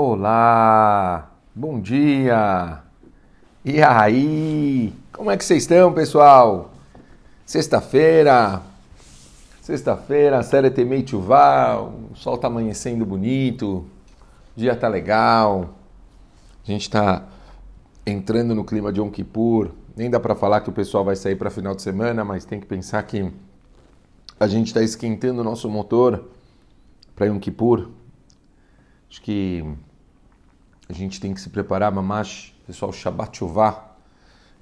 Olá, bom dia! E aí? Como é que vocês estão, pessoal? Sexta-feira, sexta-feira, série Temei Chuvá, o sol tá amanhecendo bonito, o dia tá legal, a gente tá entrando no clima de Yom Kippur, nem dá para falar que o pessoal vai sair para final de semana, mas tem que pensar que a gente está esquentando o nosso motor para Yom Kippur. Acho que a gente tem que se preparar, mamash, pessoal, Shabbat Shuvah,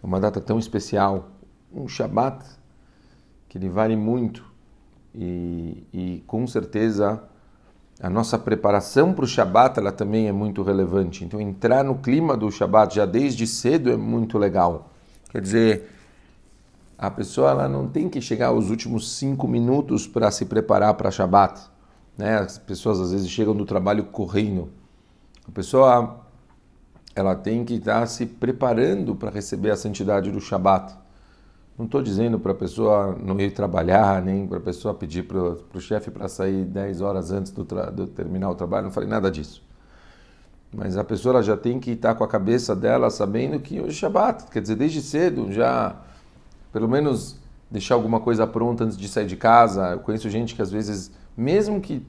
é uma data tão especial, um Shabbat que ele vale muito e, e com certeza a nossa preparação para o Shabbat ela também é muito relevante. Então entrar no clima do Shabbat já desde cedo é muito legal. Quer dizer, a pessoa ela não tem que chegar aos últimos cinco minutos para se preparar para Shabbat. Né? As pessoas às vezes chegam do trabalho correndo. A pessoa ela tem que estar se preparando para receber a santidade do Shabat. Não estou dizendo para a pessoa não ir trabalhar, nem para a pessoa pedir para o chefe para sair 10 horas antes do, do, terminar o trabalho, não falei nada disso. Mas a pessoa já tem que estar com a cabeça dela sabendo que é Shabat, quer dizer, desde cedo já, pelo menos deixar alguma coisa pronta antes de sair de casa. Eu conheço gente que às vezes, mesmo que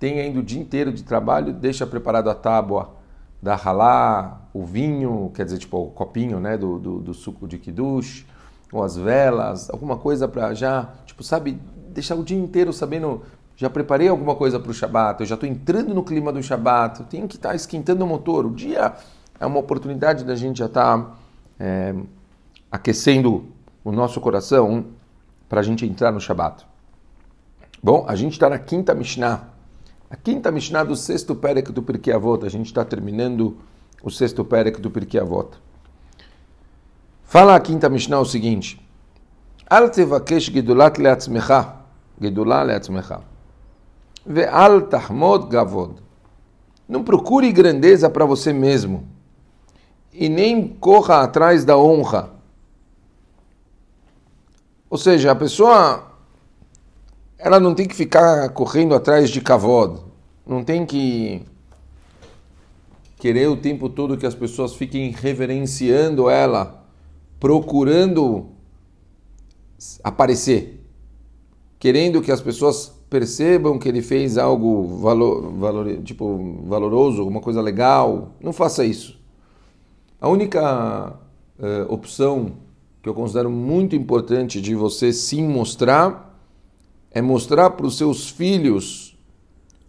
tenha ido o dia inteiro de trabalho, deixa preparado a tábua da halá, o vinho, quer dizer, tipo o copinho né, do, do, do suco de kiddush, ou as velas, alguma coisa para já, tipo, sabe, deixar o dia inteiro sabendo, já preparei alguma coisa para o Shabat, eu já estou entrando no clima do Shabat, eu tenho que estar tá esquentando o motor. O dia é uma oportunidade da gente já estar tá, é, aquecendo o nosso coração para a gente entrar no Shabat. Bom, a gente está na quinta Mishnah. A quinta Mishnah do sexto Perek do Pirkei Avot. A gente está terminando o sexto Perek do Pirkei Avot. Fala a quinta Mishnah o seguinte. Al tevakesh gedulat leatzmecha. Gedulah leatzmecha. Ve'al tahmod gavod. Não procure grandeza para você mesmo. E nem corra atrás da honra. Ou seja, a pessoa ela não tem que ficar correndo atrás de kavod, não tem que querer o tempo todo que as pessoas fiquem reverenciando ela, procurando aparecer, querendo que as pessoas percebam que ele fez algo valor, valor, tipo valoroso, alguma coisa legal. Não faça isso. A única uh, opção que eu considero muito importante de você sim mostrar é mostrar para os seus filhos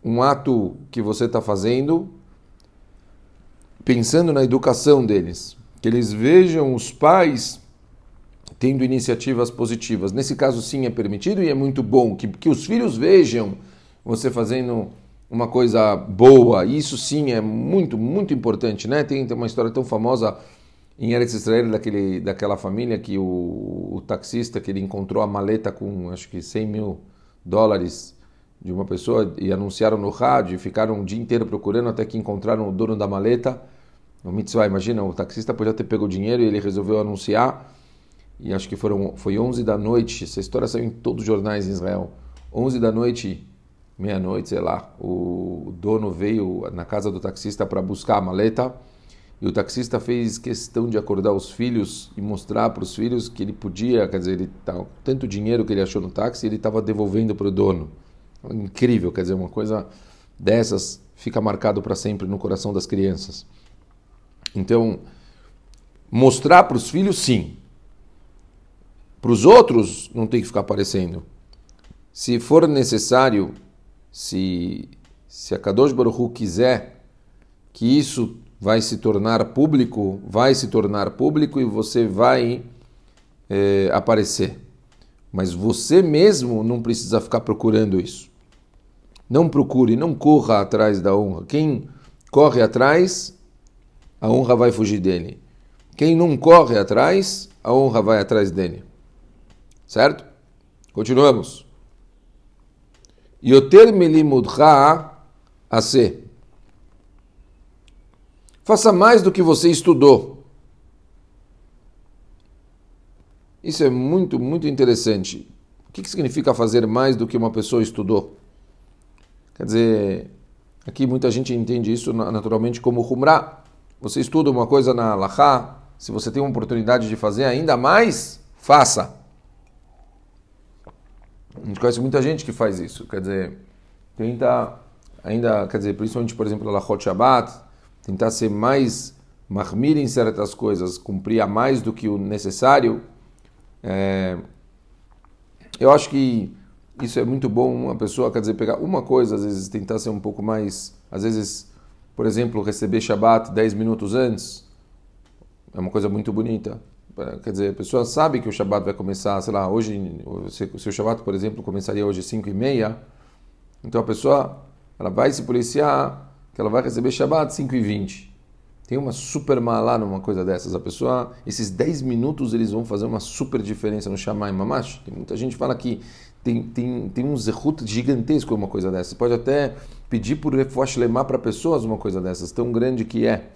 um ato que você está fazendo, pensando na educação deles, que eles vejam os pais tendo iniciativas positivas. Nesse caso, sim, é permitido e é muito bom que, que os filhos vejam você fazendo uma coisa boa. Isso sim é muito, muito importante, né? Tem, tem uma história tão famosa em Eretz Israel daquele, daquela família que o, o taxista que ele encontrou a maleta com acho que 100 mil dólares de uma pessoa e anunciaram no rádio e ficaram um dia inteiro procurando até que encontraram o dono da maleta. O mitzvah, imagina, o taxista podia ter pego o dinheiro e ele resolveu anunciar. E acho que foram, foi 11 da noite, essa história saiu em todos os jornais em Israel. 11 da noite, meia-noite, sei lá, o dono veio na casa do taxista para buscar a maleta. E o taxista fez questão de acordar os filhos e mostrar para os filhos que ele podia, quer dizer, ele tá, tanto dinheiro que ele achou no táxi, ele estava devolvendo para o dono. Incrível, quer dizer, uma coisa dessas fica marcado para sempre no coração das crianças. Então, mostrar para os filhos, sim. Para os outros, não tem que ficar aparecendo. Se for necessário, se, se a Kadosh Baruch Hu quiser que isso vai se tornar público, vai se tornar público e você vai é, aparecer. Mas você mesmo não precisa ficar procurando isso. Não procure, não corra atrás da honra. Quem corre atrás, a honra vai fugir dele. Quem não corre atrás, a honra vai atrás dele. Certo? Continuamos. Yoter melimudcha ase. Faça mais do que você estudou. Isso é muito, muito interessante. O que significa fazer mais do que uma pessoa estudou? Quer dizer, Aqui muita gente entende isso naturalmente como Humra. Você estuda uma coisa na Lachá, se você tem uma oportunidade de fazer ainda mais, faça. A gente conhece muita gente que faz isso. Quer dizer, tenta ainda, quer dizer, principalmente, por exemplo, na Lachot Shabbat, tentar ser mais marmir em certas coisas, cumprir a mais do que o necessário. É, eu acho que isso é muito bom, uma pessoa, quer dizer, pegar uma coisa, às vezes tentar ser um pouco mais, às vezes, por exemplo, receber Shabbat 10 minutos antes, é uma coisa muito bonita. Quer dizer, a pessoa sabe que o Shabbat vai começar, sei lá, hoje, se o Shabbat, por exemplo, começaria hoje às 5 e meia, então a pessoa ela vai se policiar que ela vai receber Shabbat 5 e 20. Tem uma super malá numa coisa dessas. A pessoa, esses 10 minutos, eles vão fazer uma super diferença no Shammai Mamash. Tem muita gente fala que tem, tem, tem um zerut gigantesco uma coisa dessa. Você pode até pedir por refuash lemar para pessoas uma coisa dessas, tão grande que é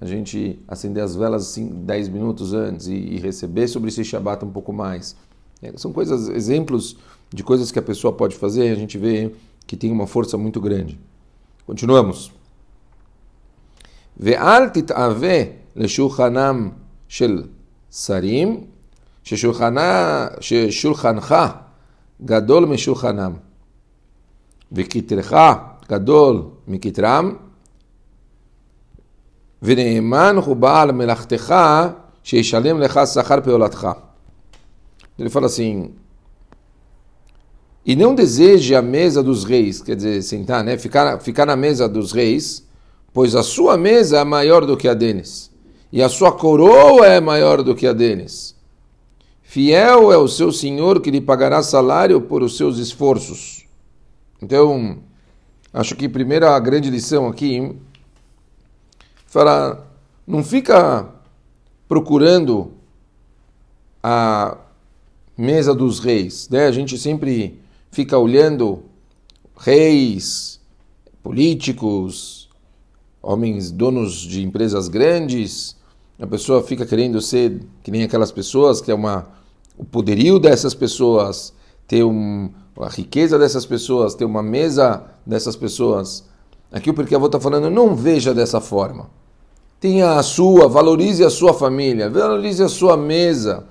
a gente acender as velas assim, 10 minutos antes e, e receber sobre esse Shabbat um pouco mais. É, são coisas, exemplos de coisas que a pessoa pode fazer, a gente vê que tem uma força muito grande. Continuamos. ואל תתאווה לשולחנם של שרים, ששולחנך גדול משולחנם, וכתרך גדול מכתרם, ונאמן הוא בעל מלאכתך שישלם לך שכר פעולתך. Ele e não deseje a mesa dos reis, quer dizer, sentar, né? ficar, ficar na mesa dos reis, pois a sua mesa é maior do que a deles, e a sua coroa é maior do que a deles. Fiel é o seu senhor que lhe pagará salário por os seus esforços. Então, acho que a primeira grande lição aqui fala, não fica procurando a mesa dos reis, né? A gente sempre fica olhando reis, políticos, homens donos de empresas grandes, a pessoa fica querendo ser que nem aquelas pessoas, que é uma o poderio dessas pessoas, ter um, a riqueza dessas pessoas, ter uma mesa dessas pessoas. Aqui o porque eu vou estar falando, não veja dessa forma. Tenha a sua, valorize a sua família, valorize a sua mesa.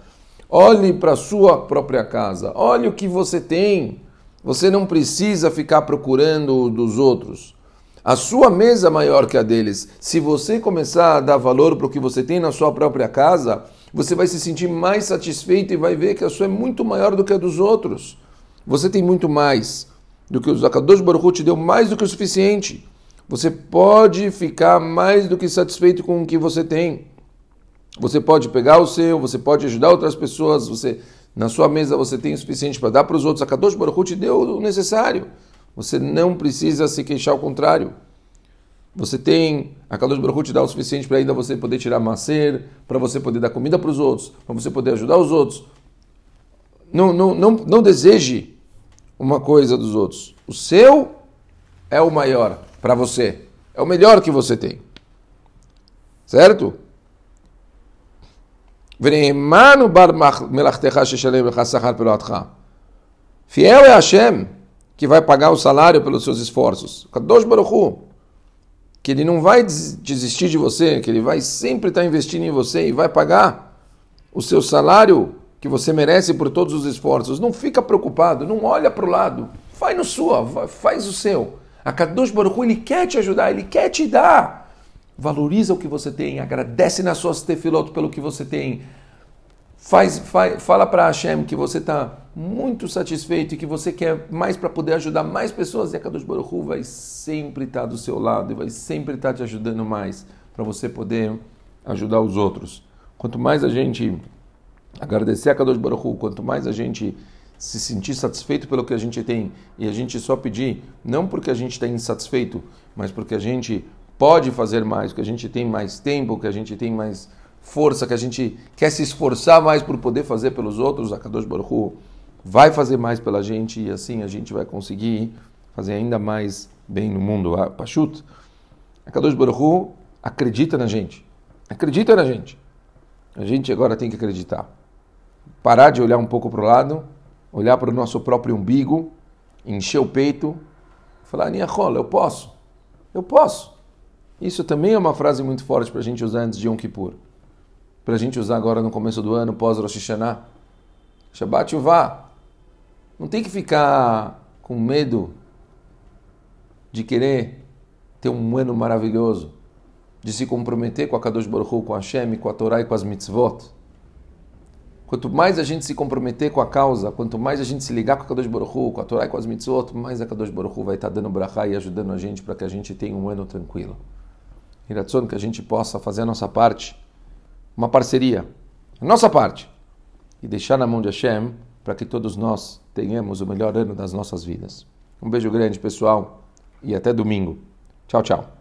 Olhe para a sua própria casa. Olhe o que você tem. Você não precisa ficar procurando dos outros. A sua mesa é maior que a deles. Se você começar a dar valor para o que você tem na sua própria casa, você vai se sentir mais satisfeito e vai ver que a sua é muito maior do que a dos outros. Você tem muito mais do que os Akadosh Baruch te deu mais do que o suficiente. Você pode ficar mais do que satisfeito com o que você tem. Você pode pegar o seu, você pode ajudar outras pessoas, você na sua mesa você tem o suficiente para dar para os outros. A Kadosh Baruch Hu te deu o necessário. Você não precisa se queixar ao contrário. Você tem, a Kadosh Baruch te dá o suficiente para ainda você poder tirar macer, para você poder dar comida para os outros, para você poder ajudar os outros. Não, não, não, não deseje uma coisa dos outros. O seu é o maior para você. É o melhor que você tem. Certo? Fiel é Hashem que vai pagar o salário pelos seus esforços. Kadosh Baruch Hu, que ele não vai desistir de você, que ele vai sempre estar investindo em você e vai pagar o seu salário que você merece por todos os esforços. Não fica preocupado, não olha para o lado, faz no sua, faz o seu. A Kadosh Baruch Hu, ele quer te ajudar, ele quer te dar. Valoriza o que você tem, agradece nas suas tefilot pelo que você tem. Faz, faz fala para Hashem que você está muito satisfeito e que você quer mais para poder ajudar mais pessoas. E a Kadosh Baruch Hu vai sempre estar tá do seu lado e vai sempre estar tá te ajudando mais para você poder ajudar os outros. Quanto mais a gente agradecer a Kadosh Baruch Hu, quanto mais a gente se sentir satisfeito pelo que a gente tem e a gente só pedir, não porque a gente está insatisfeito, mas porque a gente pode fazer mais, que a gente tem mais tempo, que a gente tem mais força, que a gente quer se esforçar mais por poder fazer pelos outros, a Kadosh Baruch Hu vai fazer mais pela gente e assim a gente vai conseguir fazer ainda mais bem no mundo. A Pashut, a Kadosh Baruch Hu acredita na gente, acredita na gente. A gente agora tem que acreditar. Parar de olhar um pouco para o lado olhar para o nosso próprio umbigo, encher o peito, falar, Niachol, eu posso. Eu posso. Isso também é uma frase muito forte para a gente usar antes de Yom Kippur. Para a gente usar agora no começo do ano, pós Rosh Hashanah. Shabbat Yuvá. Não tem que ficar com medo de querer ter um ano maravilhoso, de se comprometer com a Kadosh Baruch Hu, com a Hashem, com a Torá e com as mitzvot. Quanto mais a gente se comprometer com a causa, quanto mais a gente se ligar com a Kadosh Baruch Hu, com a Torá e com as mitzvot, mais a Kadosh Baruch Hu vai estar dando brachá e ajudando a gente para que a gente tenha um ano tranquilo. Iratzon, que a gente possa fazer a nossa parte, uma parceria, a nossa parte, e deixar na mão de Hashem para que todos nós tenhamos o melhor ano das nossas vidas. Um beijo grande, pessoal, e até domingo. Tchau, tchau.